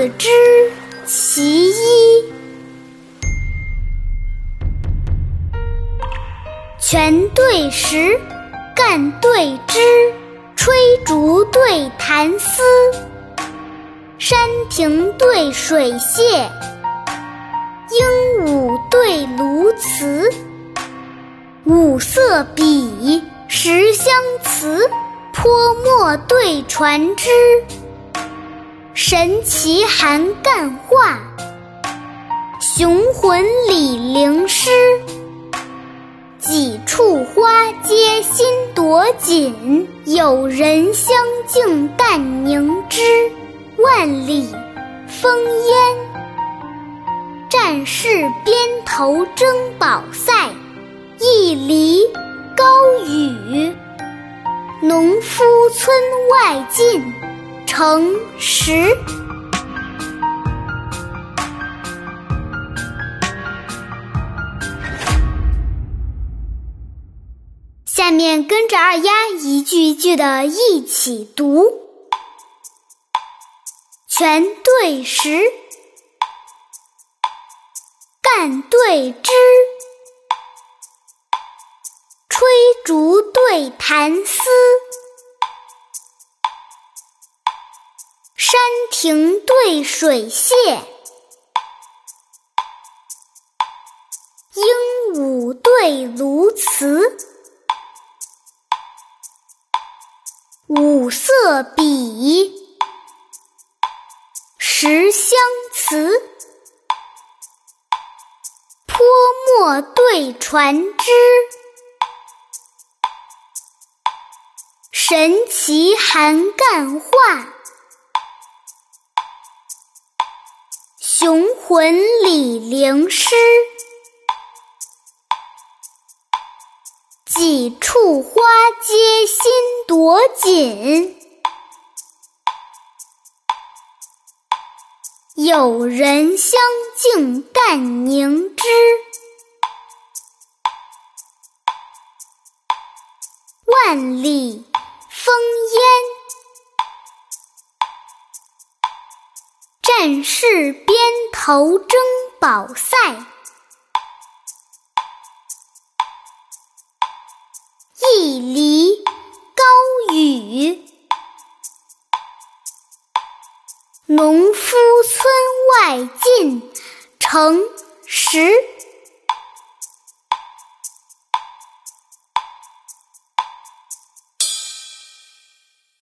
子之其一，泉对石，干对枝，吹竹对弹丝，山亭对水榭，鹦鹉对鸬鹚，五色笔，十香词，泼墨对船只。神奇含干画，雄浑李陵诗。几处花街新朵锦，有人相敬淡凝脂。万里烽烟，战士边头争宝塞；一犁高雨，农夫村外进诚实。下面跟着二丫一句一句的一起读：全对石，干对枝，吹竹对弹丝，山亭对水榭，鹦鹉对鸬鹚。五色笔，十香词，泼墨对传枝，神奇含干画，雄浑李陵诗。几处花街新朵锦，有人相敬淡凝脂。万里烽烟，战士头争宝塞。一犁高雨，农夫村外尽城时。